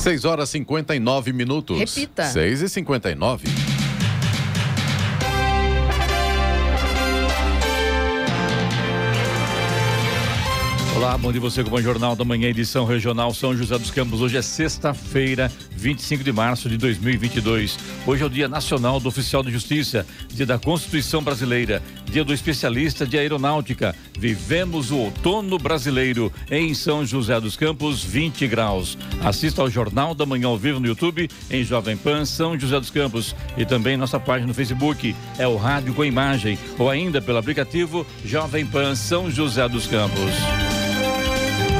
6 horas 59 minutos. Repita. 6 e 59. Olá, bom dia você com o Jornal da Manhã, edição regional São José dos Campos. Hoje é sexta-feira, 25 de março de 2022. Hoje é o Dia Nacional do Oficial de Justiça, Dia da Constituição Brasileira, Dia do Especialista de Aeronáutica. Vivemos o outono brasileiro em São José dos Campos, 20 graus. Assista ao Jornal da Manhã ao vivo no YouTube, em Jovem Pan São José dos Campos e também nossa página no Facebook, é o Rádio com Imagem, ou ainda pelo aplicativo Jovem Pan São José dos Campos.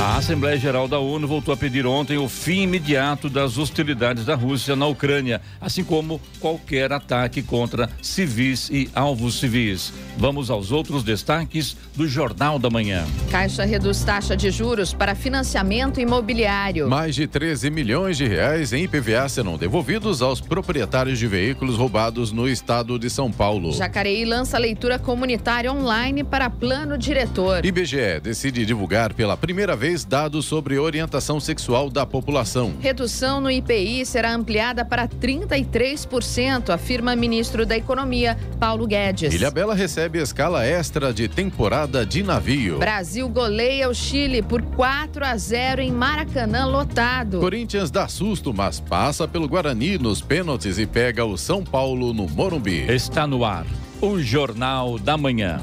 A Assembleia Geral da ONU voltou a pedir ontem o fim imediato das hostilidades da Rússia na Ucrânia, assim como qualquer ataque contra civis e alvos civis. Vamos aos outros destaques do Jornal da Manhã. Caixa reduz taxa de juros para financiamento imobiliário. Mais de 13 milhões de reais em IPVA serão devolvidos aos proprietários de veículos roubados no estado de São Paulo. Jacareí lança leitura comunitária online para plano diretor. IBGE decide divulgar pela primeira vez dados sobre orientação sexual da população. Redução no IPI será ampliada para 33%, afirma ministro da Economia, Paulo Guedes. Ilha Bela recebe escala extra de temporada de navio. Brasil goleia o Chile por 4 a 0 em Maracanã lotado. Corinthians dá susto, mas passa pelo Guarani nos pênaltis e pega o São Paulo no Morumbi. Está no ar o Jornal da Manhã.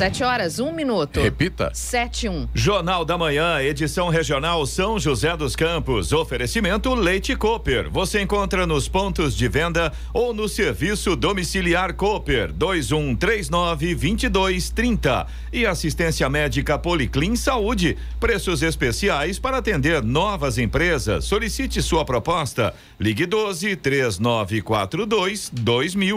Sete horas, um minuto. Repita. Sete, um. Jornal da Manhã, edição regional São José dos Campos. Oferecimento Leite Cooper. Você encontra nos pontos de venda ou no serviço domiciliar Cooper 2139 2230. E assistência médica Policlin Saúde. Preços especiais para atender novas empresas. Solicite sua proposta. Ligue 12 3942 2000.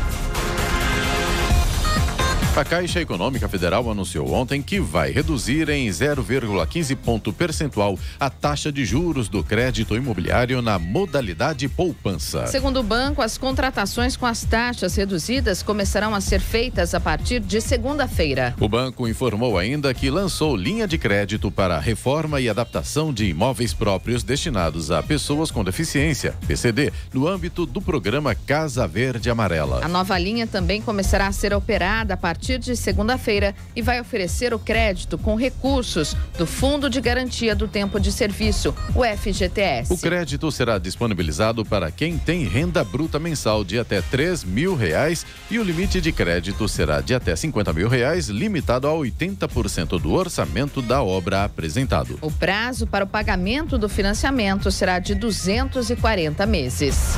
A Caixa Econômica Federal anunciou ontem que vai reduzir em 0,15 ponto percentual a taxa de juros do crédito imobiliário na modalidade poupança. Segundo o banco, as contratações com as taxas reduzidas começarão a ser feitas a partir de segunda-feira. O banco informou ainda que lançou linha de crédito para reforma e adaptação de imóveis próprios destinados a pessoas com deficiência, PCD, no âmbito do programa Casa Verde Amarela. A nova linha também começará a ser operada a partir partir de segunda-feira e vai oferecer o crédito com recursos do Fundo de Garantia do Tempo de Serviço, o FGTS. O crédito será disponibilizado para quem tem renda bruta mensal de até 3 mil reais e o limite de crédito será de até 50 mil reais, limitado a 80% do orçamento da obra apresentado. O prazo para o pagamento do financiamento será de 240 meses.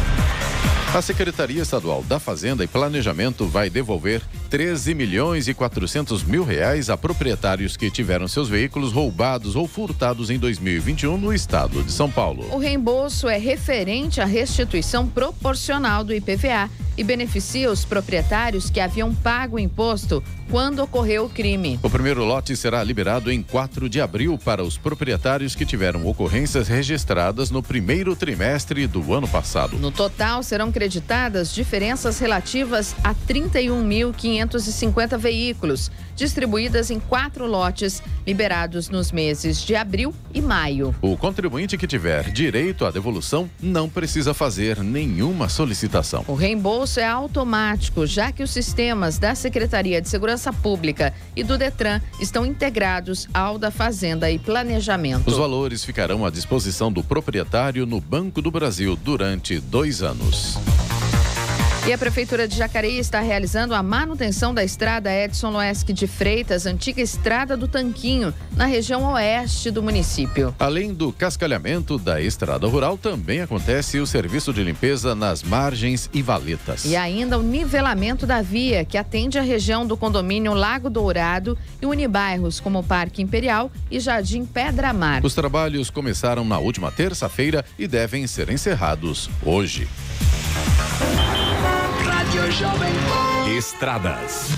A Secretaria Estadual da Fazenda e Planejamento vai devolver 13 milhões e 400 mil reais a proprietários que tiveram seus veículos roubados ou furtados em 2021 no estado de São Paulo. O reembolso é referente à restituição proporcional do IPVA e beneficia os proprietários que haviam pago o imposto quando ocorreu o crime. O primeiro lote será liberado em 4 de abril para os proprietários que tiveram ocorrências registradas no primeiro trimestre do ano passado. No total, serão creditadas diferenças relativas a 31.550 veículos, distribuídas em quatro lotes, liberados nos meses de abril e maio. O contribuinte que tiver direito à devolução não precisa fazer nenhuma solicitação. O reembolso é automático, já que os sistemas da Secretaria de Segurança Pública e do Detran estão integrados ao da Fazenda e Planejamento. Os valores ficarão à disposição do proprietário no Banco do Brasil durante dois anos. E a Prefeitura de Jacareí está realizando a manutenção da estrada Edson Loesque de Freitas, antiga estrada do Tanquinho, na região oeste do município. Além do cascalhamento da estrada rural, também acontece o serviço de limpeza nas margens e valetas. E ainda o nivelamento da via, que atende a região do condomínio Lago Dourado e unibairros como Parque Imperial e Jardim Pedra Mar. Os trabalhos começaram na última terça-feira e devem ser encerrados hoje. Estradas.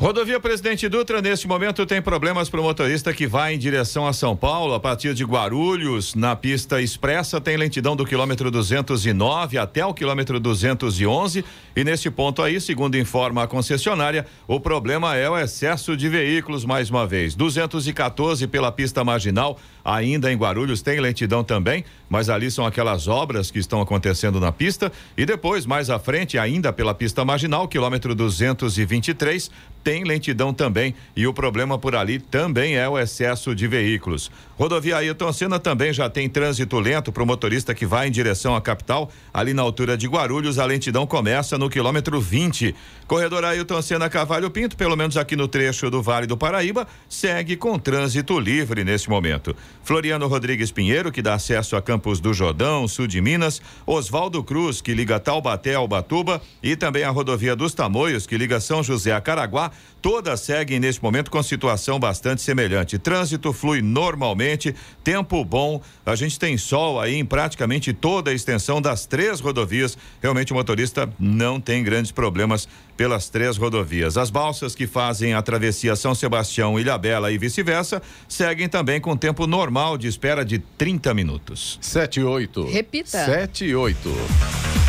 Rodovia Presidente Dutra, neste momento, tem problemas para o motorista que vai em direção a São Paulo, a partir de Guarulhos, na pista expressa, tem lentidão do quilômetro 209 até o quilômetro 211. E neste ponto aí, segundo informa a concessionária, o problema é o excesso de veículos, mais uma vez. 214 pela pista marginal, ainda em Guarulhos, tem lentidão também, mas ali são aquelas obras que estão acontecendo na pista. E depois, mais à frente, ainda pela pista marginal, quilômetro 223, tem lentidão também e o problema por ali também é o excesso de veículos. Rodovia Ailton Senna também já tem trânsito lento para o motorista que vai em direção à capital. Ali na altura de Guarulhos, a lentidão começa no quilômetro 20. Corredor Ailton Senna Cavalho Pinto, pelo menos aqui no trecho do Vale do Paraíba, segue com trânsito livre neste momento. Floriano Rodrigues Pinheiro, que dá acesso a Campos do Jordão, sul de Minas. Oswaldo Cruz, que liga Taubaté ao Batuba. E também a rodovia dos Tamoios, que liga São José a Caraguá todas seguem neste momento com situação bastante semelhante. Trânsito flui normalmente, tempo bom, a gente tem sol aí em praticamente toda a extensão das três rodovias. Realmente o motorista não tem grandes problemas pelas três rodovias. As balsas que fazem a travessia São Sebastião, Ilhabela e vice-versa seguem também com tempo normal de espera de 30 minutos. 7 e 8. Repita. 7 e 8.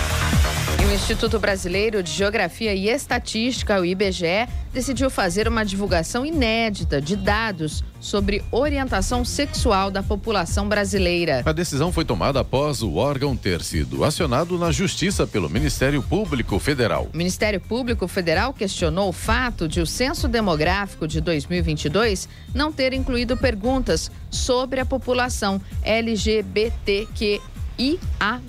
O Instituto Brasileiro de Geografia e Estatística, o IBGE, decidiu fazer uma divulgação inédita de dados sobre orientação sexual da população brasileira. A decisão foi tomada após o órgão ter sido acionado na Justiça pelo Ministério Público Federal. O Ministério Público Federal questionou o fato de o Censo Demográfico de 2022 não ter incluído perguntas sobre a população LGBTQ IA+.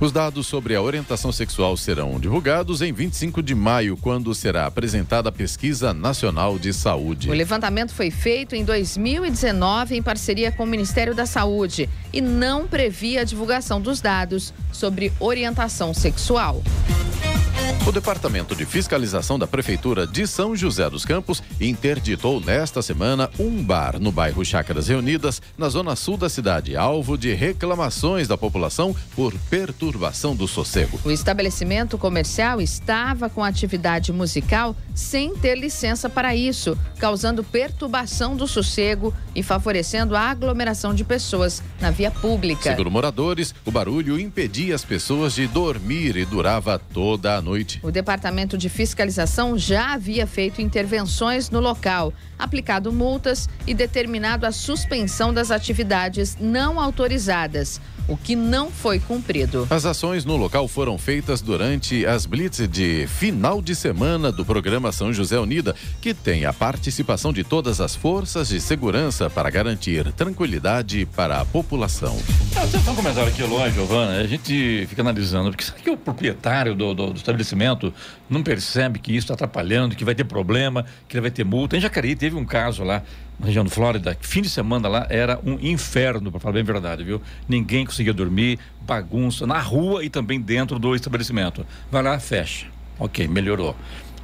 Os dados sobre a orientação sexual serão divulgados em 25 de maio, quando será apresentada a Pesquisa Nacional de Saúde. O levantamento foi feito em 2019 em parceria com o Ministério da Saúde e não previa a divulgação dos dados sobre orientação sexual. O Departamento de Fiscalização da Prefeitura de São José dos Campos interditou nesta semana um bar no bairro Chácaras Reunidas, na zona sul da cidade, alvo de reclamações da população por perturbação do sossego. O estabelecimento comercial estava com atividade musical sem ter licença para isso, causando perturbação do sossego e favorecendo a aglomeração de pessoas na via pública. Segundo moradores, o barulho impedia as pessoas de dormir e durava toda a noite. O Departamento de Fiscalização já havia feito intervenções no local, aplicado multas e determinado a suspensão das atividades não autorizadas o que não foi cumprido. As ações no local foram feitas durante as blitz de final de semana do programa São José Unida, que tem a participação de todas as forças de segurança para garantir tranquilidade para a população. Só um comentário aqui, Luan, Giovana, a gente fica analisando, porque sabe que o proprietário do, do, do estabelecimento não percebe que isso está atrapalhando, que vai ter problema, que ele vai ter multa. Em Jacareí teve um caso lá na região do Flórida, fim de semana lá era um inferno, para falar bem a verdade, viu? Ninguém conseguia dormir, bagunça na rua e também dentro do estabelecimento. Vai lá, fecha. Ok, melhorou.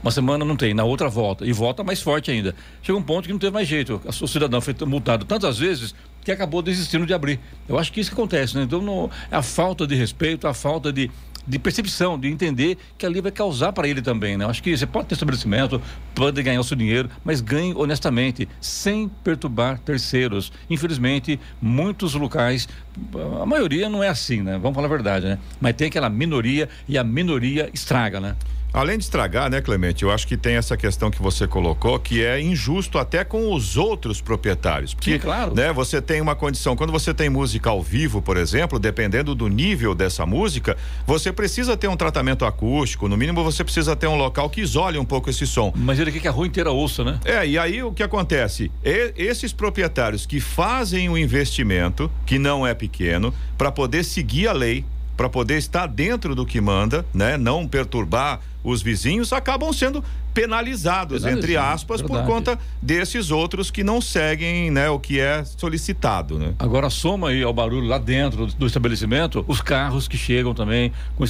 Uma semana não tem, na outra volta. E volta mais forte ainda. Chega um ponto que não teve mais jeito. O cidadão foi multado tantas vezes que acabou desistindo de abrir. Eu acho que isso que acontece, né? Então, no, a falta de respeito, a falta de de percepção, de entender que ali vai causar para ele também, né? Acho que você pode ter estabelecimento, pode ganhar o seu dinheiro, mas ganhe honestamente, sem perturbar terceiros. Infelizmente, muitos locais, a maioria não é assim, né? Vamos falar a verdade, né? Mas tem aquela minoria e a minoria estraga, né? Além de estragar, né, Clemente? Eu acho que tem essa questão que você colocou, que é injusto até com os outros proprietários. Porque, Sim, claro. né, você tem uma condição, quando você tem música ao vivo, por exemplo, dependendo do nível dessa música, você precisa ter um tratamento acústico, no mínimo você precisa ter um local que isole um pouco esse som. Mas ele quer que a rua inteira ouça, né? É, e aí o que acontece? E, esses proprietários que fazem o investimento, que não é pequeno, para poder seguir a lei, para poder estar dentro do que manda, né? Não perturbar os vizinhos, acabam sendo penalizados, entre aspas, verdade. por conta desses outros que não seguem né, o que é solicitado. Né? Agora soma aí ao barulho lá dentro do, estabelecimento, os carros que chegam também, com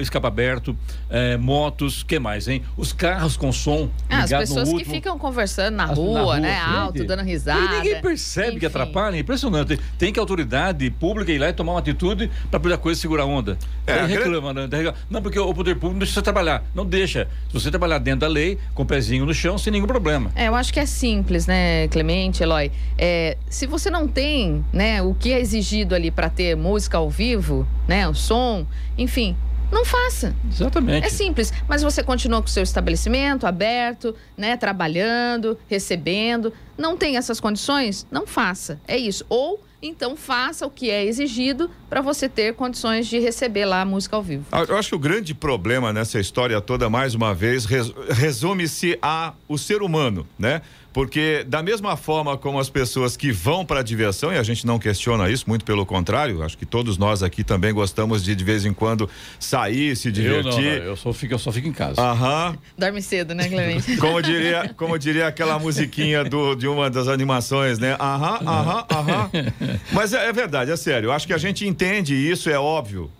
escapa aberto, é, motos, que mais, hein? Os carros com som. Ah, as pessoas que ficam conversando na rua, na rua né? Gente, alto, dando risada. E ninguém percebe Enfim. que atrapalha, é impressionante. Tem que a autoridade pública ir lá e tomar uma atitude para poder a coisa segurar a onda. É, reclama, né? Não, porque o poder público não deixa você trabalhar. Não deixa. Se você trabalhar dentro da lei, com o pezinho no chão, sem nenhum problema. É, eu acho que é simples, né, Clemente, Eloy? É, se você não tem, né, o que é exigido ali para ter música ao vivo, né, o som, enfim, não faça. Exatamente. É simples, mas você continua com o seu estabelecimento aberto, né, trabalhando, recebendo. Não tem essas condições? Não faça. É isso. Ou então faça o que é exigido para você ter condições de receber lá a música ao vivo. Eu acho que o grande problema nessa história toda, mais uma vez, resume-se a o ser humano, né? Porque da mesma forma como as pessoas que vão para a diversão, e a gente não questiona isso, muito pelo contrário, acho que todos nós aqui também gostamos de de vez em quando sair, se divertir. Eu, não, eu só fico, eu só fico em casa. Aham. Dorme cedo, né, Clemente? como diria, como diria aquela musiquinha do, de uma das animações, né? Aham, aham, aham. Mas é, é verdade, é sério. Eu acho que a gente entende isso, é óbvio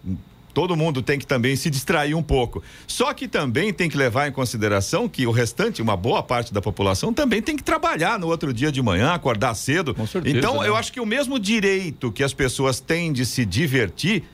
todo mundo tem que também se distrair um pouco. Só que também tem que levar em consideração que o restante, uma boa parte da população, também tem que trabalhar no outro dia de manhã, acordar cedo. Com certeza, então, né? eu acho que o mesmo direito que as pessoas têm de se divertir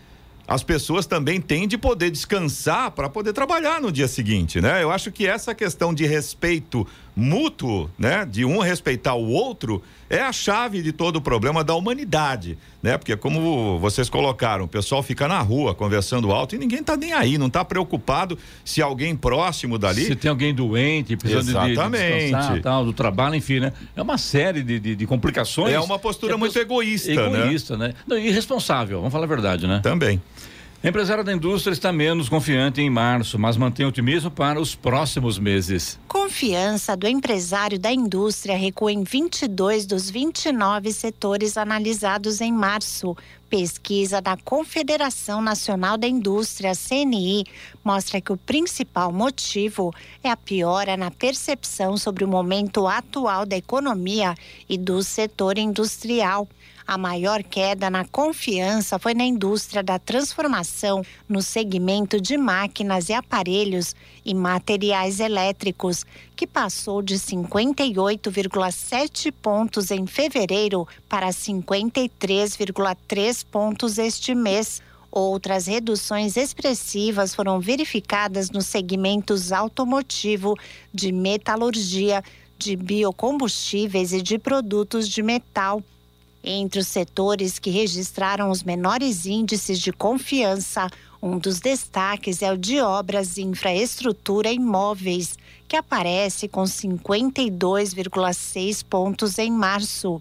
as pessoas também têm de poder descansar para poder trabalhar no dia seguinte, né? Eu acho que essa questão de respeito mútuo, né, de um respeitar o outro, é a chave de todo o problema da humanidade, né? Porque como vocês colocaram, o pessoal fica na rua conversando alto e ninguém tá nem aí, não tá preocupado se alguém próximo dali. Se tem alguém doente, precisando Exatamente. de, de tal, do trabalho, enfim, né? É uma série de, de, de complicações. É uma postura é muito egoísta, egoísta, né? Egoísta, né? Não, irresponsável, vamos falar a verdade, né? Também. Empresário da indústria está menos confiante em março, mas mantém otimismo para os próximos meses. Confiança do empresário da indústria recua em 22 dos 29 setores analisados em março. Pesquisa da Confederação Nacional da Indústria, CNI, mostra que o principal motivo é a piora na percepção sobre o momento atual da economia e do setor industrial. A maior queda na confiança foi na indústria da transformação, no segmento de máquinas e aparelhos e materiais elétricos, que passou de 58,7 pontos em fevereiro para 53,3 pontos este mês. Outras reduções expressivas foram verificadas nos segmentos automotivo, de metalurgia, de biocombustíveis e de produtos de metal. Entre os setores que registraram os menores índices de confiança, um dos destaques é o de obras e infraestrutura imóveis, que aparece com 52,6 pontos em março.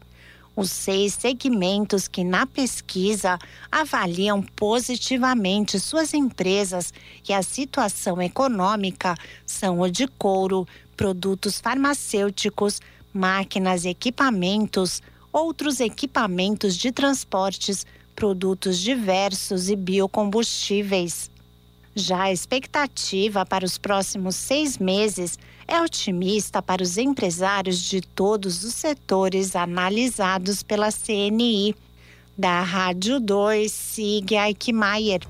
Os seis segmentos que na pesquisa avaliam positivamente suas empresas e a situação econômica são o de couro, produtos farmacêuticos, máquinas e equipamentos, outros equipamentos de transportes, produtos diversos e biocombustíveis. Já a expectativa para os próximos seis meses é otimista para os empresários de todos os setores analisados pela CNI. Da Rádio 2, Sig Eichmeier.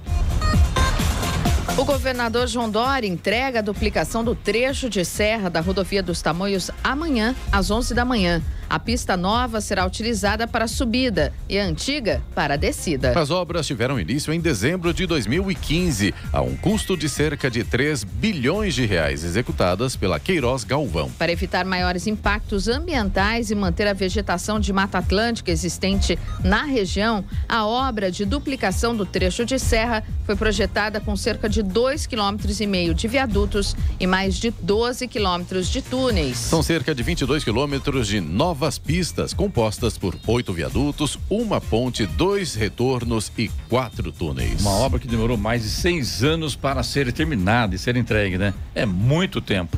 O governador João Dória entrega a duplicação do trecho de serra da rodovia dos Tamoios amanhã, às 11 da manhã. A pista nova será utilizada para a subida e a antiga para a descida. As obras tiveram início em dezembro de 2015, a um custo de cerca de 3 bilhões de reais, executadas pela Queiroz Galvão. Para evitar maiores impactos ambientais e manter a vegetação de Mata Atlântica existente na região, a obra de duplicação do trecho de serra foi projetada com cerca de 2,5 km de viadutos e mais de 12 quilômetros de túneis. São cerca de 22 quilômetros de nova novas pistas compostas por oito viadutos, uma ponte, dois retornos e quatro túneis. Uma obra que demorou mais de seis anos para ser terminada e ser entregue, né? É muito tempo.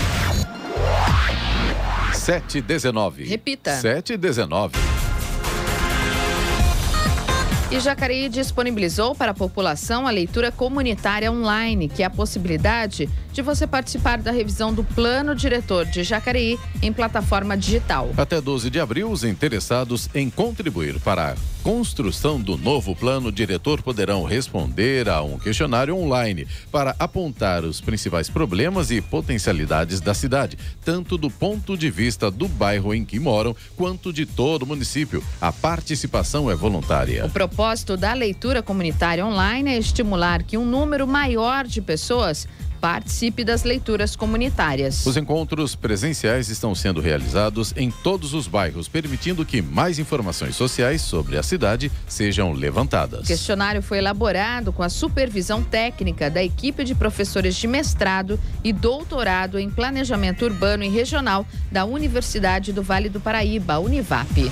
Sete dezenove. Repita. Sete dezenove. E Jacareí disponibilizou para a população a leitura comunitária online, que é a possibilidade de você participar da revisão do plano diretor de Jacareí em plataforma digital. Até 12 de abril, os interessados em contribuir para a construção do novo plano diretor poderão responder a um questionário online para apontar os principais problemas e potencialidades da cidade, tanto do ponto de vista do bairro em que moram, quanto de todo o município. A participação é voluntária. O propósito da leitura comunitária online é estimular que um número maior de pessoas participe das leituras comunitárias. Os encontros presenciais estão sendo realizados em todos os bairros, permitindo que mais informações sociais sobre a cidade sejam levantadas. O questionário foi elaborado com a supervisão técnica da equipe de professores de mestrado e doutorado em planejamento urbano e regional da Universidade do Vale do Paraíba, Univap.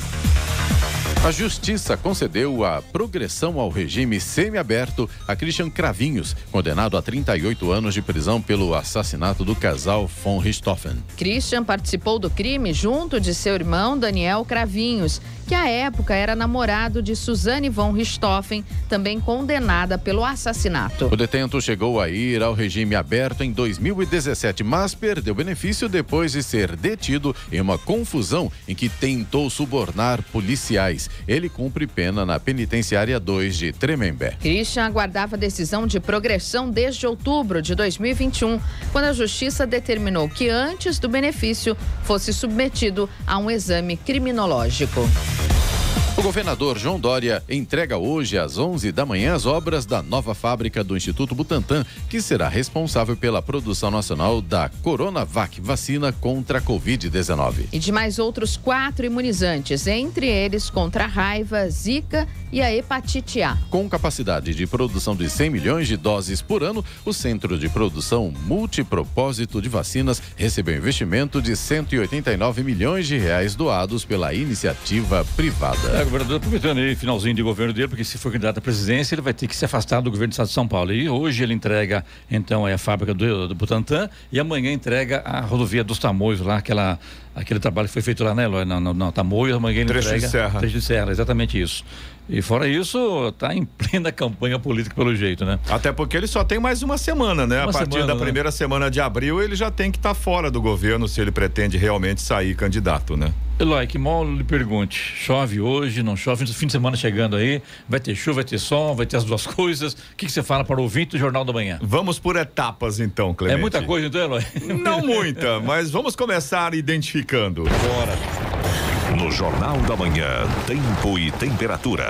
A Justiça concedeu a progressão ao regime semiaberto a Christian Cravinhos, condenado a 38 anos de prisão pelo assassinato do casal von Richthofen. Christian participou do crime junto de seu irmão Daniel Cravinhos, que à época era namorado de Suzane von Richthofen, também condenada pelo assassinato. O detento chegou a ir ao regime aberto em 2017, mas perdeu benefício depois de ser detido em uma confusão em que tentou subornar policiais. Ele cumpre pena na penitenciária 2 de Tremembé. Christian aguardava decisão de progressão desde outubro de 2021, quando a justiça determinou que antes do benefício fosse submetido a um exame criminológico. O governador João Dória entrega hoje às 11 da manhã as obras da nova fábrica do Instituto Butantan, que será responsável pela produção nacional da Coronavac, vacina contra a Covid-19. E de mais outros quatro imunizantes, entre eles contra a raiva, zika e a hepatite A. Com capacidade de produção de 100 milhões de doses por ano, o Centro de Produção Multipropósito de Vacinas recebeu investimento de 189 milhões de reais doados pela iniciativa privada. O governador aproveitando aí, finalzinho de governo dele, porque se for candidato à presidência, ele vai ter que se afastar do governo do estado de São Paulo. E hoje ele entrega, então, a fábrica do, do Butantan e amanhã entrega a rodovia dos Tamoios lá, aquela, aquele trabalho que foi feito lá, né, Eloy? Na, na Tamoios, amanhã ele Trecho entrega. de serra. Trecho de serra, exatamente isso. E fora isso, está em plena campanha política pelo jeito, né? Até porque ele só tem mais uma semana, né? Uma a partir semana, da né? primeira semana de abril, ele já tem que estar fora do governo se ele pretende realmente sair candidato, né? Eloy, que mal lhe pergunte. Chove hoje, não chove? Fim de semana chegando aí. Vai ter chuva, vai ter sol, vai ter as duas coisas. O que, que você fala para o ouvinte do Jornal da Manhã? Vamos por etapas, então, É Clemente. muita coisa, então, Eloy? Não muita, mas vamos começar identificando. No Jornal da Manhã, tempo e temperatura.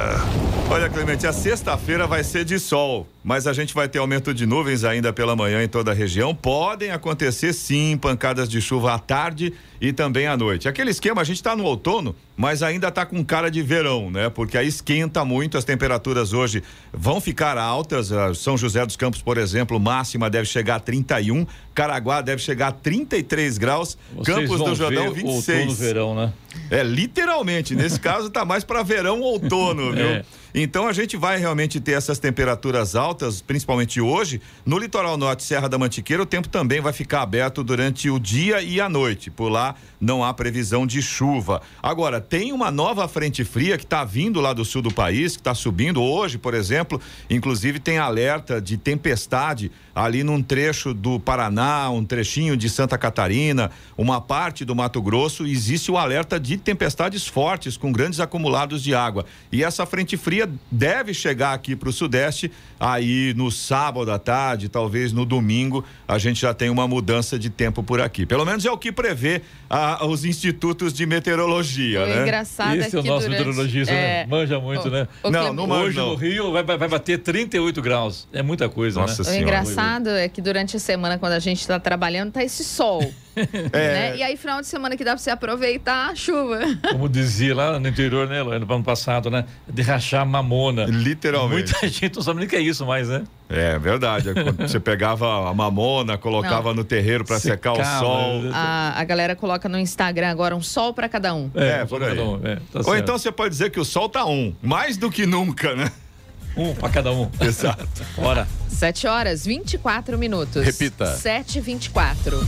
Olha, Clemente, a sexta-feira vai ser de sol, mas a gente vai ter aumento de nuvens ainda pela manhã em toda a região. Podem acontecer sim pancadas de chuva à tarde e também à noite. Aquele esquema, a gente está no outono, mas ainda está com cara de verão, né? Porque aí esquenta muito, as temperaturas hoje vão ficar altas. Ah, São José dos Campos, por exemplo, máxima deve chegar a 31, Caraguá deve chegar a 33 graus, Vocês Campos do Jordão ver 26. Outono, verão, né? É, literalmente. Nesse caso, tá mais para verão ou outono, viu? É. Então a gente vai realmente ter essas temperaturas altas, principalmente hoje. No litoral norte, Serra da Mantiqueira, o tempo também vai ficar aberto durante o dia e a noite. Por lá não há previsão de chuva. Agora, tem uma nova frente fria que está vindo lá do sul do país, que está subindo hoje, por exemplo. Inclusive tem alerta de tempestade ali num trecho do Paraná, um trechinho de Santa Catarina, uma parte do Mato Grosso. Existe o alerta de tempestades fortes com grandes acumulados de água. E essa frente fria deve chegar aqui para o sudeste aí no sábado à tarde, talvez no domingo, a gente já tem uma mudança de tempo por aqui. Pelo menos é o que prevê ah, os institutos de meteorologia, O né? engraçado Esse é é o que nosso durante- meteorologista, é, né? Manja muito, o- né? o Não, não manja. Hoje no Rio vai, vai, vai bater 38 graus. É muita coisa, Nossa né? O Senhora. engraçado é que durante a semana, quando a gente está trabalhando, tá esse sol. É. né? E aí, final de semana que dá pra você aproveitar a chuva. Como dizia lá no interior, né, no ano passado, né? De rachar mamona. Literalmente. Muita gente não sabe nem o que é isso mais, né? É verdade. É Você pegava a mamona, colocava no terreiro para secar o Secava, sol. né? A, a galera coloca no Instagram agora um sol pra cada um. É, só por aí. cada um, é, tá Ou certo. então você pode dizer que o sol tá um, mais do que nunca, né? Um pra cada um. Exato. Bora. 7 horas 24 minutos. Repita. 7 e 24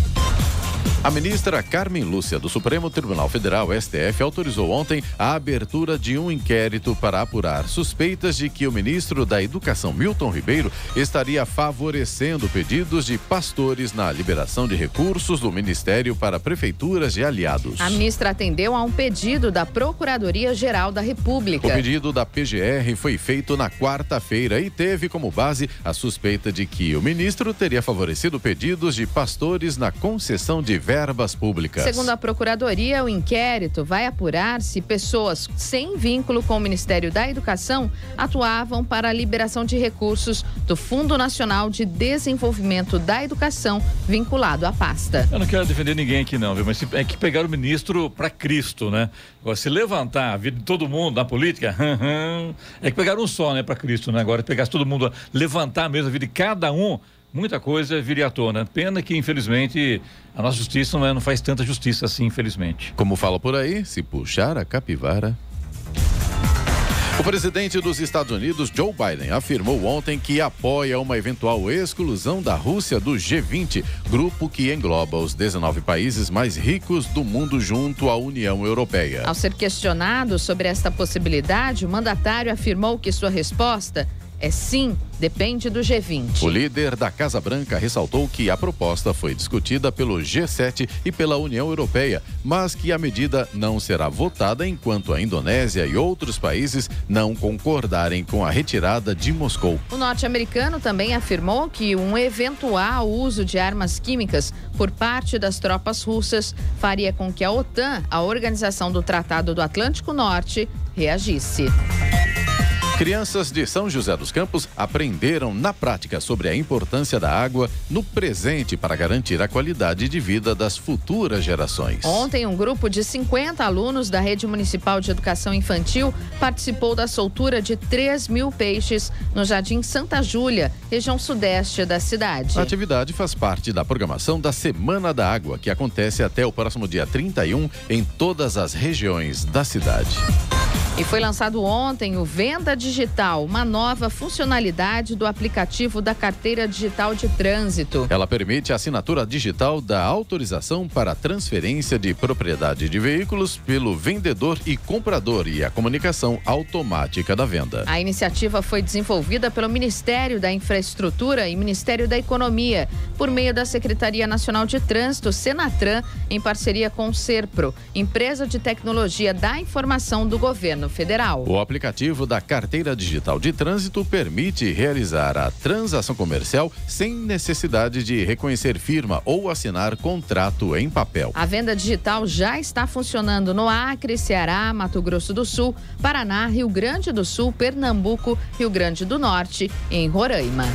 A ministra Carmen Lúcia, do Supremo Tribunal Federal, STF, autorizou ontem a abertura de um inquérito para apurar suspeitas de que o ministro da Educação, Milton Ribeiro, estaria favorecendo pedidos de pastores na liberação de recursos do Ministério para prefeituras e aliados. A ministra atendeu a um pedido da Procuradoria-Geral da República. O pedido da PGR foi feito na quarta-feira e teve como base a suspeita de que o ministro teria favorecido pedidos de pastores na concessão de verbas públicas. Segundo a Procuradoria, o inquérito vai apurar se pessoas sem vínculo com o Ministério da Educação atuavam para a liberação de recursos do Fundo Nacional de Desenvolvimento da Educação vinculado à pasta. Eu não quero defender ninguém aqui não, viu? Mas é que pegar o ministro para Cristo, né? Agora, se levantar a vida de todo mundo na política, é que pegaram um só, né, para Cristo, né? Agora, pegasse todo mundo, levantar mesmo a vida de cada um, muita coisa viria à tona. Pena que, infelizmente, a nossa justiça não, é, não faz tanta justiça assim, infelizmente. Como fala por aí, se puxar a capivara. O presidente dos Estados Unidos, Joe Biden, afirmou ontem que apoia uma eventual exclusão da Rússia do G20, grupo que engloba os 19 países mais ricos do mundo junto à União Europeia. Ao ser questionado sobre esta possibilidade, o mandatário afirmou que sua resposta é sim, depende do G20. O líder da Casa Branca ressaltou que a proposta foi discutida pelo G7 e pela União Europeia, mas que a medida não será votada enquanto a Indonésia e outros países não concordarem com a retirada de Moscou. O norte-americano também afirmou que um eventual uso de armas químicas por parte das tropas russas faria com que a OTAN, a Organização do Tratado do Atlântico Norte, reagisse. Crianças de São José dos Campos aprenderam na prática sobre a importância da água no presente para garantir a qualidade de vida das futuras gerações. Ontem, um grupo de 50 alunos da Rede Municipal de Educação Infantil participou da soltura de 3 mil peixes no Jardim Santa Júlia, região sudeste da cidade. A atividade faz parte da programação da Semana da Água, que acontece até o próximo dia 31 em todas as regiões da cidade. E foi lançado ontem o Venda Digital, uma nova funcionalidade do aplicativo da Carteira Digital de Trânsito. Ela permite a assinatura digital da autorização para transferência de propriedade de veículos pelo vendedor e comprador e a comunicação automática da venda. A iniciativa foi desenvolvida pelo Ministério da Infraestrutura e Ministério da Economia, por meio da Secretaria Nacional de Trânsito, Senatran, em parceria com o Serpro, empresa de tecnologia da informação do governo federal. O aplicativo da Carteira Digital de Trânsito permite realizar a transação comercial sem necessidade de reconhecer firma ou assinar contrato em papel. A venda digital já está funcionando no Acre, Ceará, Mato Grosso do Sul, Paraná, Rio Grande do Sul, Pernambuco, Rio Grande do Norte e em Roraima.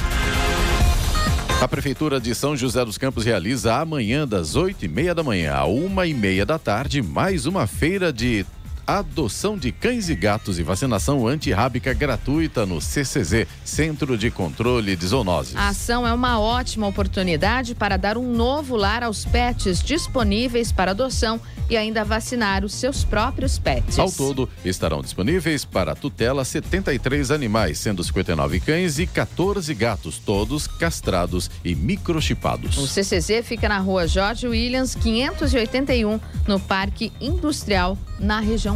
A Prefeitura de São José dos Campos realiza amanhã, das 8 e meia da manhã a uma e meia da tarde, mais uma feira de adoção de cães e gatos e vacinação antirrábica gratuita no CCZ, Centro de Controle de Zoonoses. A ação é uma ótima oportunidade para dar um novo lar aos pets disponíveis para adoção e ainda vacinar os seus próprios pets. Ao todo, estarão disponíveis para tutela 73 animais, sendo 59 cães e 14 gatos, todos castrados e microchipados. O CCZ fica na rua Jorge Williams, 581, no Parque Industrial, na região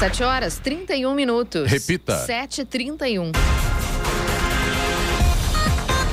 7 horas 31 minutos. Repita. 7h31.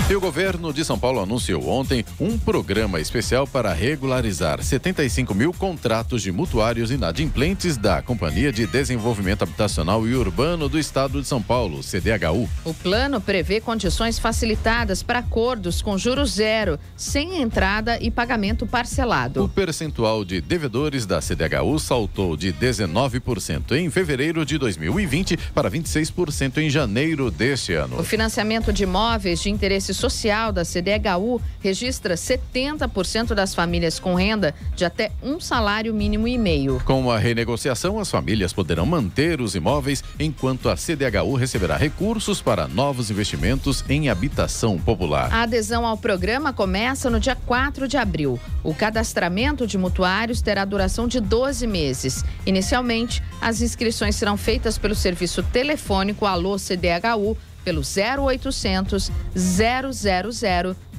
E o governo de São Paulo anunciou ontem um programa especial para regularizar 75 mil contratos de mutuários inadimplentes da Companhia de Desenvolvimento Habitacional e Urbano do Estado de São Paulo, CDHU. O plano prevê condições facilitadas para acordos com juros zero, sem entrada e pagamento parcelado. O percentual de devedores da CDHU saltou de 19% em fevereiro de 2020 para 26% em janeiro deste ano. O financiamento de imóveis de interesses social da CDHU registra 70% das famílias com renda de até um salário mínimo e meio. Com a renegociação, as famílias poderão manter os imóveis enquanto a CDHU receberá recursos para novos investimentos em habitação popular. A adesão ao programa começa no dia 4 de abril. O cadastramento de mutuários terá duração de 12 meses. Inicialmente, as inscrições serão feitas pelo serviço telefônico Alô CDHU pelo 0800 000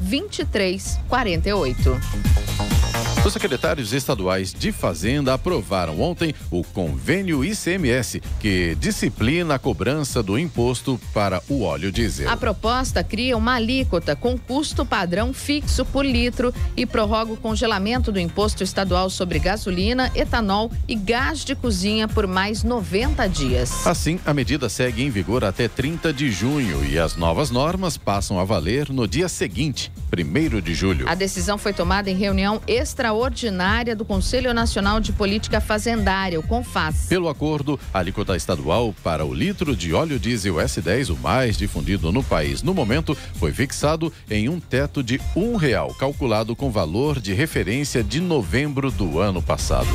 2348. Os secretários estaduais de Fazenda aprovaram ontem o convênio ICMS, que disciplina a cobrança do imposto para o óleo diesel. A proposta cria uma alíquota com custo padrão fixo por litro e prorroga o congelamento do imposto estadual sobre gasolina, etanol e gás de cozinha por mais 90 dias. Assim, a medida segue em vigor até 30 de junho e as novas normas passam a valer no dia seguinte, 1 de julho. A decisão foi tomada em reunião extraordinária ordinária do Conselho Nacional de Política Fazendária, o CONFAS. Pelo acordo, a alíquota estadual para o litro de óleo diesel S10, o mais difundido no país no momento, foi fixado em um teto de um real, calculado com valor de referência de novembro do ano passado.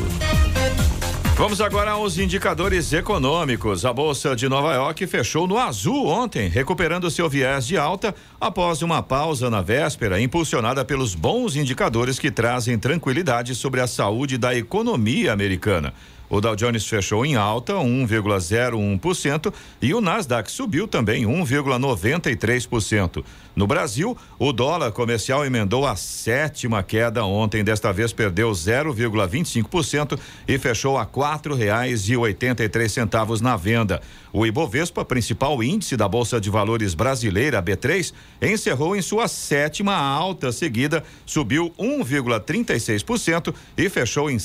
Vamos agora aos indicadores econômicos. A Bolsa de Nova York fechou no azul ontem, recuperando seu viés de alta após uma pausa na véspera, impulsionada pelos bons indicadores que trazem tranquilidade sobre a saúde da economia americana. O Dow Jones fechou em alta 1,01% e o Nasdaq subiu também 1,93%. No Brasil, o dólar comercial emendou a sétima queda ontem, desta vez perdeu 0,25% e fechou a quatro reais e oitenta e três centavos na venda. O Ibovespa, principal índice da Bolsa de Valores brasileira, B3, encerrou em sua sétima alta seguida, subiu 1,36% e fechou em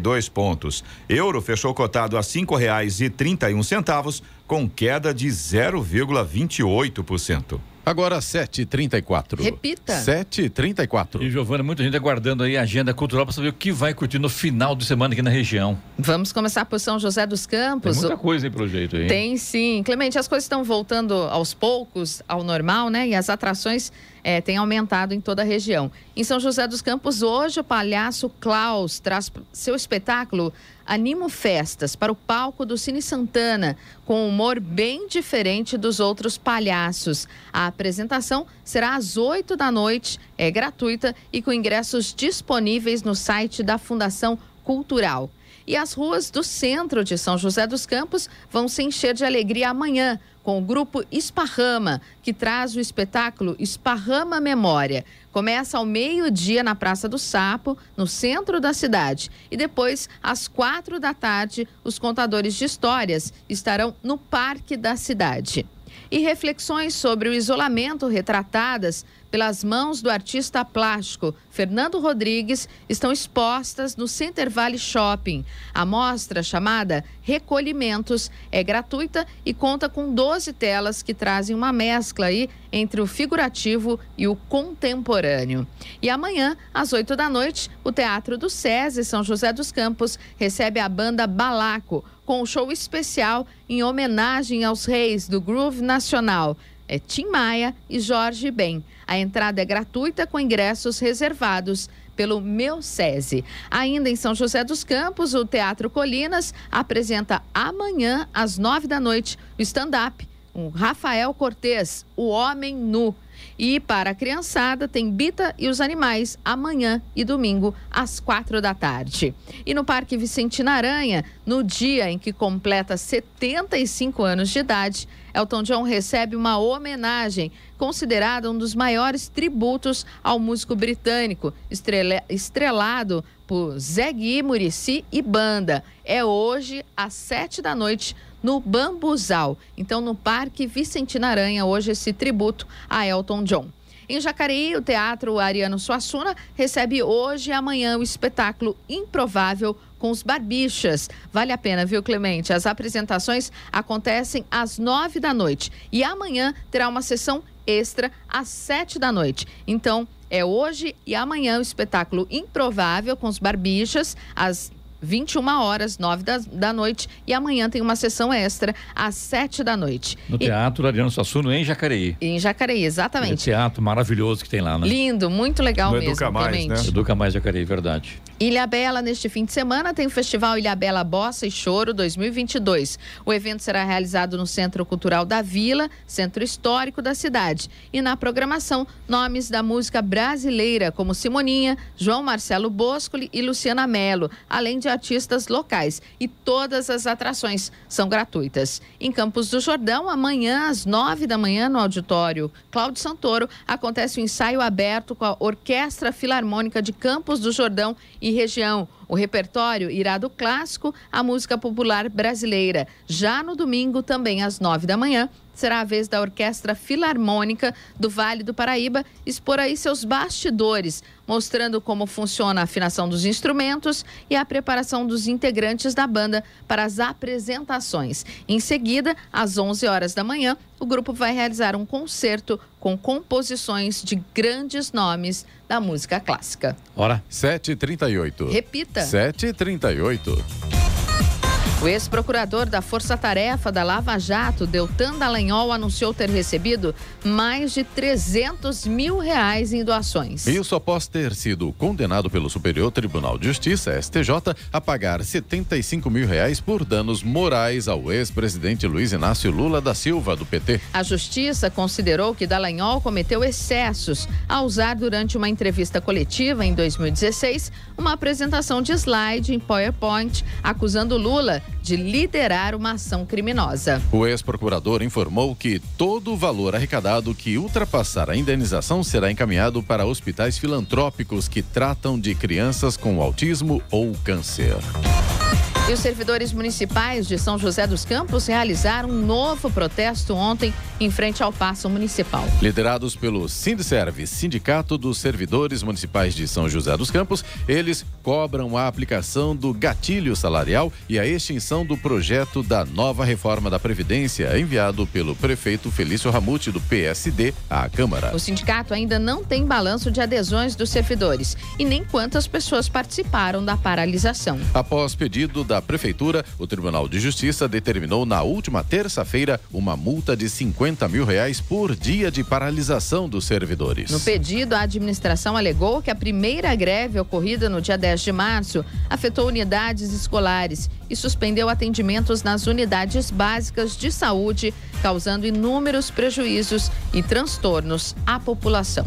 119.052 pontos. Euro fechou cotado a cinco reais e trinta e um centavos, com queda de 0,28%. Agora 7h34. Repita. 7h34. E Giovana, muita gente aguardando aí a agenda cultural para saber o que vai curtir no final de semana aqui na região. Vamos começar por São José dos Campos. Tem muita coisa aí pro jeito aí. Tem sim. Clemente, as coisas estão voltando aos poucos ao normal, né? E as atrações é, têm aumentado em toda a região. Em São José dos Campos, hoje, o palhaço Klaus traz seu espetáculo Animo Festas para o palco do Cine Santana, com um humor bem diferente dos outros palhaços. A apresentação será às 8 da noite, é gratuita e com ingressos disponíveis no site da Fundação Cultural. E as ruas do centro de São José dos Campos vão se encher de alegria amanhã, com o grupo Esparrama, que traz o espetáculo Esparrama Memória. Começa ao meio-dia na Praça do Sapo, no centro da cidade. E depois, às quatro da tarde, os contadores de histórias estarão no Parque da Cidade e reflexões sobre o isolamento retratadas pelas mãos do artista plástico Fernando Rodrigues estão expostas no Center Valley Shopping. A mostra, chamada Recolhimentos, é gratuita e conta com 12 telas que trazem uma mescla aí entre o figurativo e o contemporâneo. E amanhã, às 8 da noite, o Teatro do SESI São José dos Campos recebe a banda Balaco com um show especial em homenagem aos reis do Groove Nacional é Tim Maia e Jorge Ben. A entrada é gratuita com ingressos reservados pelo Meu SESI. Ainda em São José dos Campos, o Teatro Colinas apresenta amanhã, às nove da noite, o stand-up. Um Rafael Cortez, o Homem Nu. E para a criançada tem Bita e os Animais amanhã e domingo às quatro da tarde. E no Parque Vicentina Aranha, no dia em que completa 75 anos de idade, Elton John recebe uma homenagem considerada um dos maiores tributos ao músico britânico, estrelado por Zé Gui, Murici e banda. É hoje às sete da noite no Bambuzal. Então, no Parque Vicentina Aranha, hoje esse tributo a Elton John. Em Jacareí, o Teatro Ariano Suassuna recebe hoje e amanhã o espetáculo Improvável com os Barbichas. Vale a pena, viu, Clemente? As apresentações acontecem às nove da noite e amanhã terá uma sessão extra às sete da noite. Então, é hoje e amanhã o espetáculo Improvável com os Barbichas, às 21 horas, 9 da, da noite. E amanhã tem uma sessão extra, às 7 da noite. No e, Teatro Adriano Sassuno, em Jacareí. Em Jacareí, exatamente. É teatro maravilhoso que tem lá, né? Lindo, muito legal No mesmo. Educa Mais, né? Educa Mais Jacareí, verdade. Ilha Bela, neste fim de semana, tem o Festival Ilha Bela Bossa e Choro 2022. O evento será realizado no Centro Cultural da Vila, centro histórico da cidade. E na programação, nomes da música brasileira, como Simoninha, João Marcelo Boscoli e Luciana Mello, além de artistas locais. E todas as atrações são gratuitas. Em Campos do Jordão, amanhã, às nove da manhã, no auditório Cláudio Santoro, acontece o ensaio aberto com a Orquestra Filarmônica de Campos do Jordão e região. O repertório irá do clássico à música popular brasileira. Já no domingo, também às nove da manhã, será a vez da Orquestra Filarmônica do Vale do Paraíba expor aí seus bastidores, mostrando como funciona a afinação dos instrumentos e a preparação dos integrantes da banda para as apresentações. Em seguida, às 11 horas da manhã, o grupo vai realizar um concerto com composições de grandes nomes da música clássica. Ora, 7h38. Repita. 7h38. O ex-procurador da Força Tarefa da Lava Jato, Deltan Dallagnol, anunciou ter recebido mais de 300 mil reais em doações. Isso após ter sido condenado pelo Superior Tribunal de Justiça, STJ, a pagar 75 mil reais por danos morais ao ex-presidente Luiz Inácio Lula da Silva, do PT. A Justiça considerou que Dallagnol cometeu excessos ao usar durante uma entrevista coletiva em 2016 uma apresentação de slide em PowerPoint acusando Lula de liderar uma ação criminosa. O ex-procurador informou que todo o valor arrecadado que ultrapassar a indenização será encaminhado para hospitais filantrópicos que tratam de crianças com autismo ou câncer. E os servidores municipais de São José dos Campos realizaram um novo protesto ontem em frente ao Paço Municipal. Liderados pelo Sindserve, Sindicato dos Servidores Municipais de São José dos Campos, eles cobram a aplicação do gatilho salarial e a extinção do projeto da nova reforma da Previdência enviado pelo prefeito Felício Ramute, do PSD, à Câmara. O sindicato ainda não tem balanço de adesões dos servidores e nem quantas pessoas participaram da paralisação. Após pedido da Prefeitura, o Tribunal de Justiça determinou na última terça-feira uma multa de 50 mil reais por dia de paralisação dos servidores. No pedido, a administração alegou que a primeira greve ocorrida no dia 10 de março afetou unidades escolares e suspendeu atendimentos nas unidades básicas de saúde, causando inúmeros prejuízos e transtornos à população.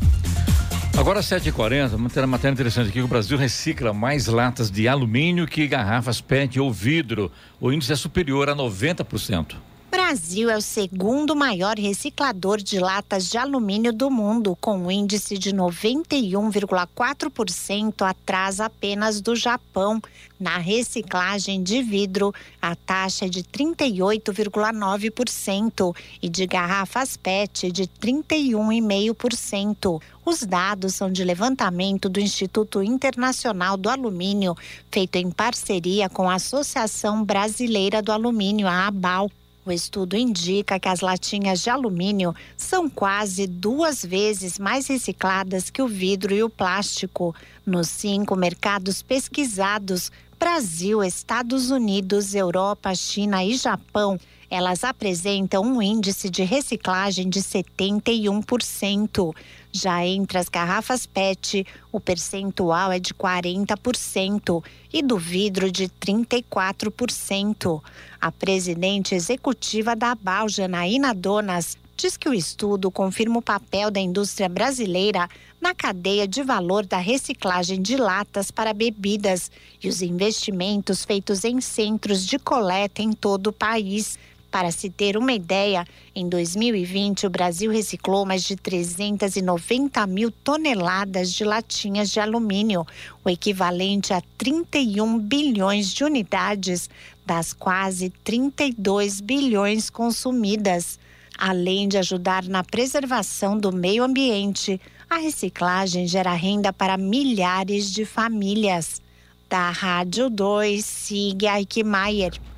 Agora 7h40, uma matéria interessante aqui. O Brasil recicla mais latas de alumínio que garrafas PET ou vidro. O índice é superior a 90%. Brasil é o segundo maior reciclador de latas de alumínio do mundo, com um índice de 91,4% atrás apenas do Japão. Na reciclagem de vidro, a taxa é de 38,9% e de garrafas PET de 31,5%. Os dados são de levantamento do Instituto Internacional do Alumínio, feito em parceria com a Associação Brasileira do Alumínio, a ABAL. O estudo indica que as latinhas de alumínio são quase duas vezes mais recicladas que o vidro e o plástico. Nos cinco mercados pesquisados Brasil, Estados Unidos, Europa, China e Japão elas apresentam um índice de reciclagem de 71%. Já entre as garrafas PET, o percentual é de 40% e do vidro de 34%. A presidente executiva da ABAL, Janaína Donas, diz que o estudo confirma o papel da indústria brasileira na cadeia de valor da reciclagem de latas para bebidas e os investimentos feitos em centros de coleta em todo o país. Para se ter uma ideia, em 2020 o Brasil reciclou mais de 390 mil toneladas de latinhas de alumínio, o equivalente a 31 bilhões de unidades das quase 32 bilhões consumidas. Além de ajudar na preservação do meio ambiente, a reciclagem gera renda para milhares de famílias. Da Rádio 2, siga Ike Maier.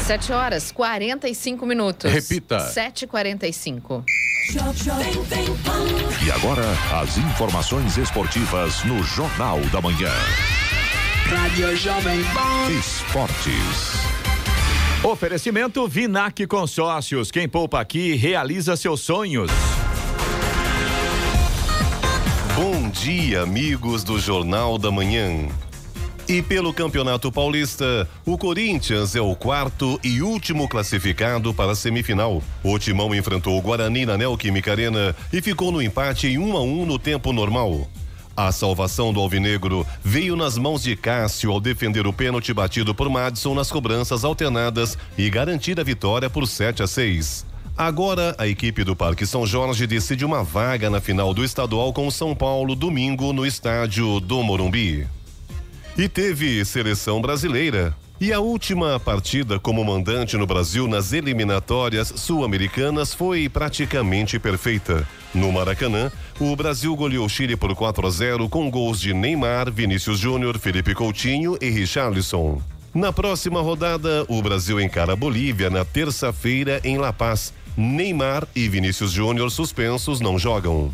7 horas 45 minutos. Repita. 7h45. E agora, as informações esportivas no Jornal da Manhã. Rádio Jovem Pan. Esportes. Oferecimento Vinac Consórcios. Quem poupa aqui realiza seus sonhos. Bom dia, amigos do Jornal da Manhã. E pelo Campeonato Paulista, o Corinthians é o quarto e último classificado para a semifinal. O Timão enfrentou o Guarani na Neoquímica Arena e ficou no empate em 1 a 1 no tempo normal. A salvação do Alvinegro veio nas mãos de Cássio ao defender o pênalti batido por Madison nas cobranças alternadas e garantir a vitória por 7 a 6. Agora, a equipe do Parque São Jorge decide uma vaga na final do estadual com o São Paulo domingo no estádio do Morumbi. E teve seleção brasileira. E a última partida como mandante no Brasil nas eliminatórias sul-americanas foi praticamente perfeita. No Maracanã, o Brasil goleou Chile por 4 a 0 com gols de Neymar, Vinícius Júnior, Felipe Coutinho e Richarlison. Na próxima rodada, o Brasil encara a Bolívia na terça-feira em La Paz. Neymar e Vinícius Júnior suspensos não jogam.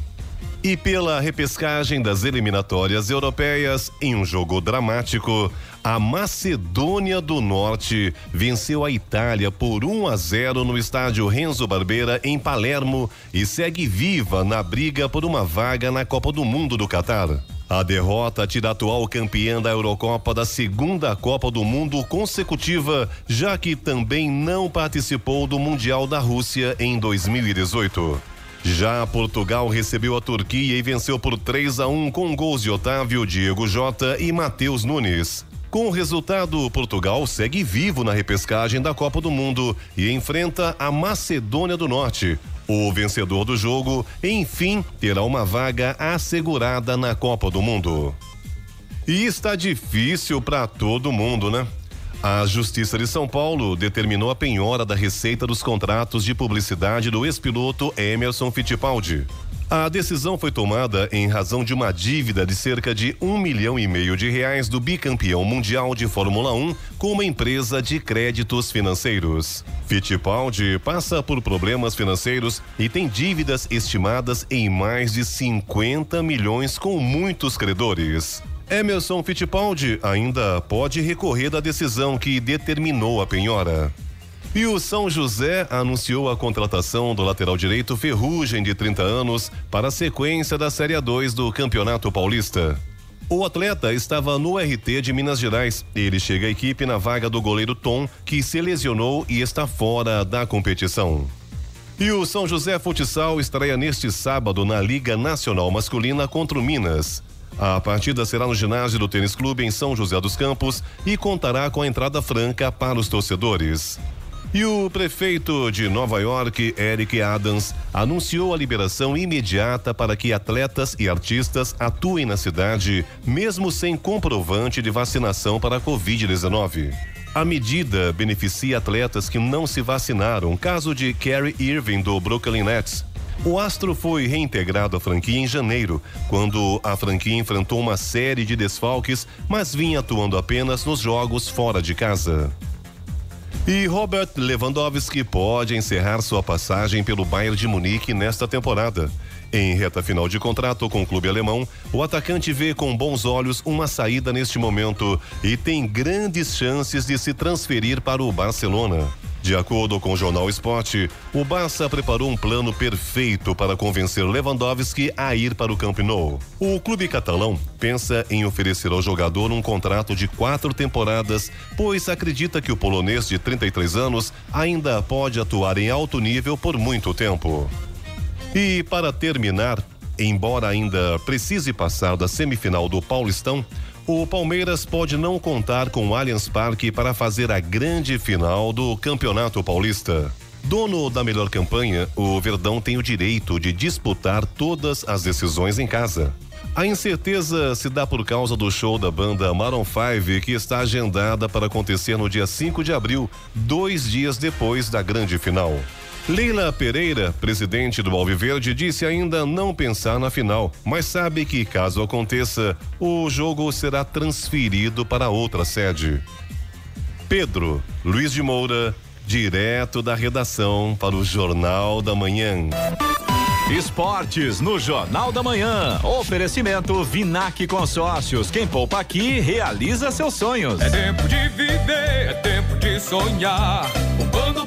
E pela repescagem das eliminatórias europeias, em um jogo dramático, a Macedônia do Norte venceu a Itália por 1 a 0 no estádio Renzo Barbeira em Palermo e segue viva na briga por uma vaga na Copa do Mundo do Catar. A derrota tira a atual campeã da Eurocopa da segunda Copa do Mundo consecutiva, já que também não participou do Mundial da Rússia em 2018. Já Portugal recebeu a Turquia e venceu por 3 a 1 com gols de Otávio, Diego Jota e Matheus Nunes. Com o resultado, Portugal segue vivo na repescagem da Copa do Mundo e enfrenta a Macedônia do Norte. O vencedor do jogo, enfim, terá uma vaga assegurada na Copa do Mundo. E está difícil para todo mundo, né? A Justiça de São Paulo determinou a penhora da receita dos contratos de publicidade do ex-piloto Emerson Fittipaldi. A decisão foi tomada em razão de uma dívida de cerca de um milhão e meio de reais do bicampeão mundial de Fórmula 1 com uma empresa de créditos financeiros. Fittipaldi passa por problemas financeiros e tem dívidas estimadas em mais de 50 milhões com muitos credores. Emerson Fittipaldi ainda pode recorrer da decisão que determinou a penhora. E o São José anunciou a contratação do lateral direito Ferrugem, de 30 anos, para a sequência da Série 2 do Campeonato Paulista. O atleta estava no RT de Minas Gerais. Ele chega à equipe na vaga do goleiro Tom, que se lesionou e está fora da competição. E o São José Futsal estreia neste sábado na Liga Nacional Masculina contra o Minas. A partida será no ginásio do Tênis Clube em São José dos Campos e contará com a entrada franca para os torcedores. E o prefeito de Nova York, Eric Adams, anunciou a liberação imediata para que atletas e artistas atuem na cidade, mesmo sem comprovante de vacinação para a Covid-19. A medida beneficia atletas que não se vacinaram, caso de Kerry Irving do Brooklyn Nets, o Astro foi reintegrado à franquia em janeiro, quando a franquia enfrentou uma série de desfalques, mas vinha atuando apenas nos jogos fora de casa. E Robert Lewandowski pode encerrar sua passagem pelo Bayern de Munique nesta temporada. Em reta final de contrato com o clube alemão, o atacante vê com bons olhos uma saída neste momento e tem grandes chances de se transferir para o Barcelona. De acordo com o jornal Esporte, o Barça preparou um plano perfeito para convencer Lewandowski a ir para o Camp Nou. O clube catalão pensa em oferecer ao jogador um contrato de quatro temporadas, pois acredita que o polonês de 33 anos ainda pode atuar em alto nível por muito tempo. E para terminar, embora ainda precise passar da semifinal do Paulistão, O Palmeiras pode não contar com o Allianz Parque para fazer a grande final do Campeonato Paulista. Dono da melhor campanha, o Verdão tem o direito de disputar todas as decisões em casa. A incerteza se dá por causa do show da banda Maroon 5, que está agendada para acontecer no dia 5 de abril, dois dias depois da grande final. Leila Pereira, presidente do Alviverde, disse ainda não pensar na final, mas sabe que, caso aconteça, o jogo será transferido para outra sede. Pedro Luiz de Moura, direto da redação para o Jornal da Manhã. Esportes no Jornal da Manhã. Oferecimento Vinac Consórcios. Quem poupa aqui realiza seus sonhos. É tempo de viver, é tempo de sonhar. Poupando,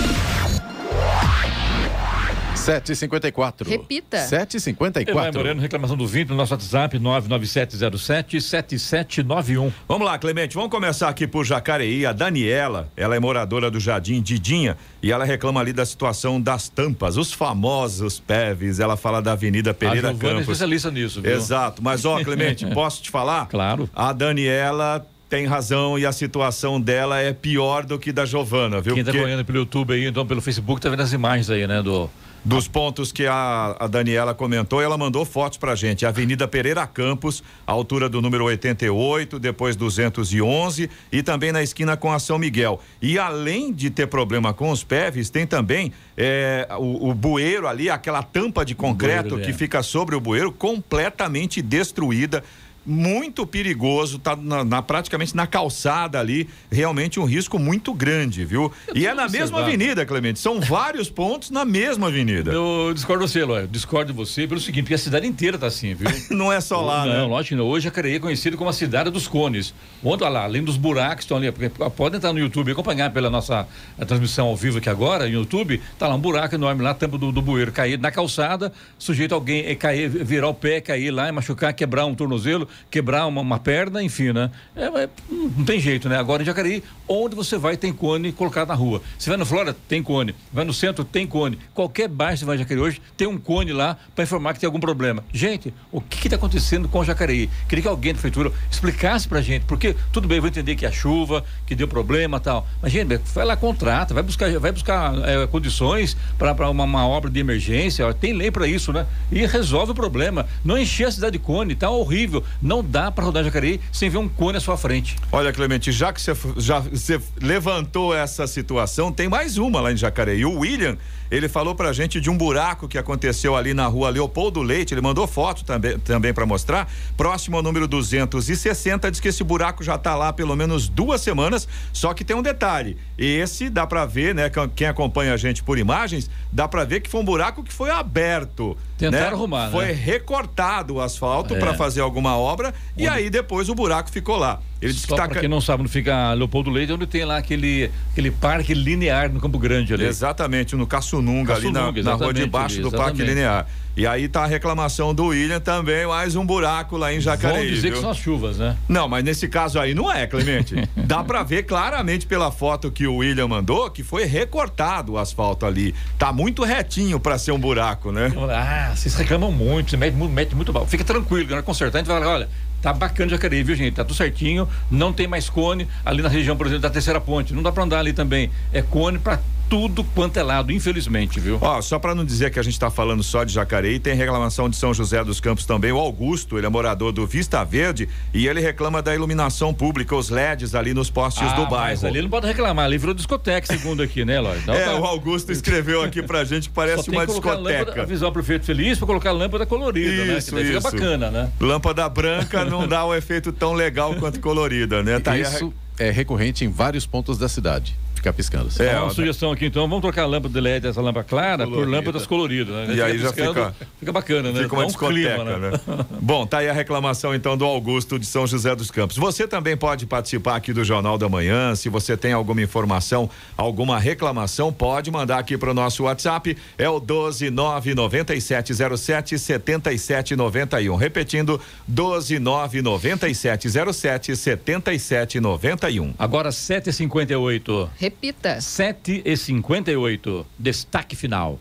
754. Repita. 754. Vai Moreno, reclamação do Vinte no nosso WhatsApp 997077791. Vamos lá, Clemente, vamos começar aqui por Jacareí. A Daniela, ela é moradora do Jardim Didinha e ela reclama ali da situação das tampas, os famosos PEVs. Ela fala da Avenida Pereira a Giovana é Campos. especialista nisso, viu? Exato, mas ó, Clemente, posso te falar? Claro. A Daniela tem razão e a situação dela é pior do que da Giovana, viu? Quem tá Porque- acompanhando pelo YouTube aí, então pelo Facebook, tá vendo as imagens aí, né? Do. dos pontos que a, a Daniela comentou, ela mandou fotos pra gente. Avenida Pereira Campos, altura do número 88, depois 211 e também na esquina com a São Miguel. E além de ter problema com os PEVs, tem também eh, o, o bueiro ali, aquela tampa de concreto bueiro, que é. fica sobre o bueiro, completamente destruída. Muito perigoso, tá na, na- praticamente na calçada ali, realmente um risco muito grande, viu? E é na mesma observado. avenida, Clemente, são vários pontos na mesma avenida. Eu discordo você, Eloy. Discordo de você pelo seguinte, porque a cidade inteira tá assim, viu? Não é só lá, não, né? lógico que não. Hoje Jacareí é conhecido como a cidade dos cones. Olha lá, além dos buracos que estão ali, pode entrar no YouTube e acompanhar pela nossa a transmissão ao vivo aqui agora, no YouTube, tá lá um buraco enorme lá, tampa do, do bueiro, cair na calçada, sujeito a alguém é, cair, virar o pé, cair lá, e machucar, quebrar um tornozelo, quebrar uma, uma perna, enfim, né? É, é, não tem jeito, né? Agora em Jacareí, onde você vai tem cone colocado na rua. Você vai no Flora, tem cone. Vai no centro, tem cone. Qualquer bairro você vai em Jacareí hoje, tem um cone lá para informar que tem algum problema. Gente, o que está acontecendo com Jacareí? Queria que alguém da prefeitura explicasse pra gente, porque tudo bem, eu vou entender que é a chuva, que deu problema tal. Mas, gente, vai lá, contrata, vai buscar, vai buscar eh, condições para uma, uma obra de emergência, tem lei para isso, né? E resolve o problema. Não encher a cidade de cone, tá horrível. Não dá para rodar Jacareí sem ver um cone à sua frente. Olha, Clemente, já que você levantou essa situação, tem mais uma lá em Jacareí. O William, ele falou pra gente de um buraco que aconteceu ali na rua Leopoldo Leite. Ele mandou foto também, também para mostrar. Próximo ao número 260, diz que esse buraco já tá lá pelo menos duas semanas. Só que tem um detalhe: esse dá pra ver, né? quem- acompanha a gente por imagens, dá pra ver que foi um buraco que foi aberto. Tentaram né? arrumar, né? Foi recortado o asfalto É. pra fazer alguma obra e aí depois o buraco ficou lá. Ele disse Só que tá quem não sabe, onde fica Leopoldo Leite, onde tem lá aquele, aquele parque linear no Campo Grande ali. Exatamente, no Caçununga, ali na, na rua de baixo ali, do Parque. Linear. E aí tá a reclamação do William também, mais um buraco lá em Jacareí. Vão dizer viu? que são as chuvas, né? Não, mas nesse caso aí não é, Clemente. Dá pra ver claramente pela foto que o William mandou que foi recortado o asfalto ali. Tá muito retinho pra ser um buraco, né? Ah, vocês reclamam muito, você mete, mete muito mal. Fica tranquilo, na consertar, a gente vai falar, olha, tá bacana Jacareí, viu, gente? Tá tudo certinho, não tem mais cone ali na região, por exemplo, da terceira ponte. Não dá pra andar ali também. É cone pra tudo quanto é lado, infelizmente, viu? Ó, só para não dizer que a gente tá falando só de Jacareí, tem reclamação de São José dos Campos também. O Augusto, ele é morador do Vista Verde e ele reclama da iluminação pública, os LEDs ali nos postes Ah, do mas bairro. ali ele não pode reclamar, ali virou discoteca, segundo aqui, né, Lóis? Então, É, tá- o Augusto escreveu aqui pra gente que Só parece tem uma discoteca. Lâmpada, avisar o prefeito feliz pra colocar lâmpada colorida, né? Que Isso, fica isso. bacana, né? Lâmpada branca não dá um efeito tão legal quanto colorida, né? Tá aí a Isso é recorrente em vários pontos da cidade. Ficar piscando. assim. É, uma ó, sugestão aqui, então, vamos trocar a lâmpada de LED, essa lâmpada clara, por Colorida. lâmpadas coloridas, né? E aí já fica- Fica bacana, né? Fica uma Dá um discoteca, clima, né? Bom, tá aí a reclamação então do Augusto de São José dos Campos. Você também pode participar aqui do Jornal da Manhã. Se você tem alguma informação, alguma reclamação, pode mandar aqui para o nosso WhatsApp. É o 1299707 7791. Repetindo, 1299707 7791. Agora 7h58. Repita. 7h58. Destaque final.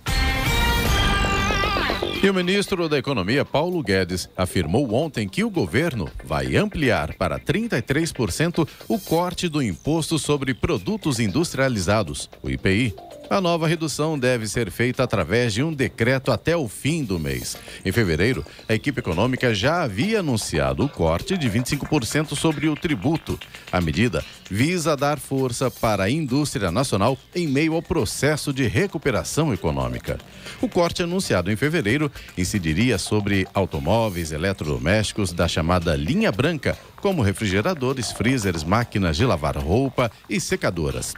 E o ministro da Economia, Paulo Guedes, afirmou ontem que o governo vai ampliar para 33% o corte do imposto sobre produtos industrializados, o IPI. A nova redução deve ser feita através de um decreto até o fim do mês. Em fevereiro, a equipe econômica já havia anunciado o corte de 25% sobre o tributo. A medida visa dar força para a indústria nacional em meio ao processo de recuperação econômica. O corte anunciado em fevereiro incidiria sobre automóveis eletrodomésticos da chamada linha branca, como refrigeradores, freezers, máquinas de lavar roupa e secadoras.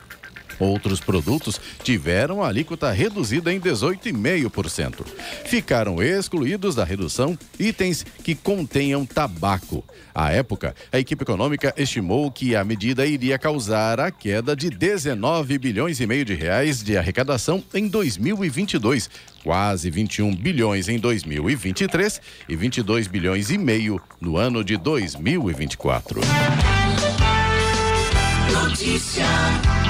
Outros produtos tiveram a alíquota reduzida em 18,5%. Ficaram excluídos da redução itens que contenham tabaco. À época, a equipe econômica estimou que a medida iria causar a queda de 19 bilhões e meio de reais de arrecadação em 2022, quase 21 bilhões em 2023 e 22 bilhões e meio no ano de 2024. Notícia.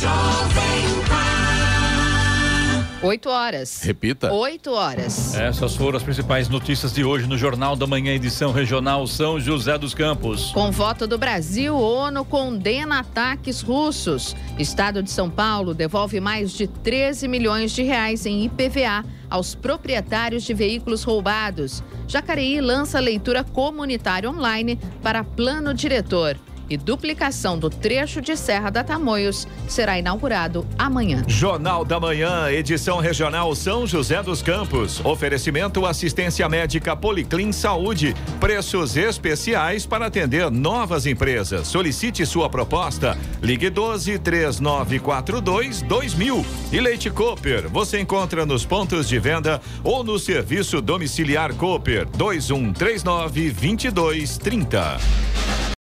Jovem Pan. 8 horas. Repita. 8 horas. Essas foram as principais notícias de hoje no Jornal da Manhã, edição regional São José dos Campos. Com voto do Brasil, ONU condena ataques russos. Estado de São Paulo devolve mais de 13 milhões de reais em IPVA aos proprietários de veículos roubados. Jacareí lança leitura comunitária online para plano diretor. E duplicação do trecho de Serra da Tamoios será inaugurado amanhã. Jornal da Manhã, edição regional São José dos Campos. Oferecimento assistência médica Policlin Saúde. Preços especiais para atender novas empresas. Solicite sua proposta. Ligue 12 3942 2000. E Leite Cooper. Você encontra nos pontos de venda ou no serviço domiciliar Cooper 2139 2230.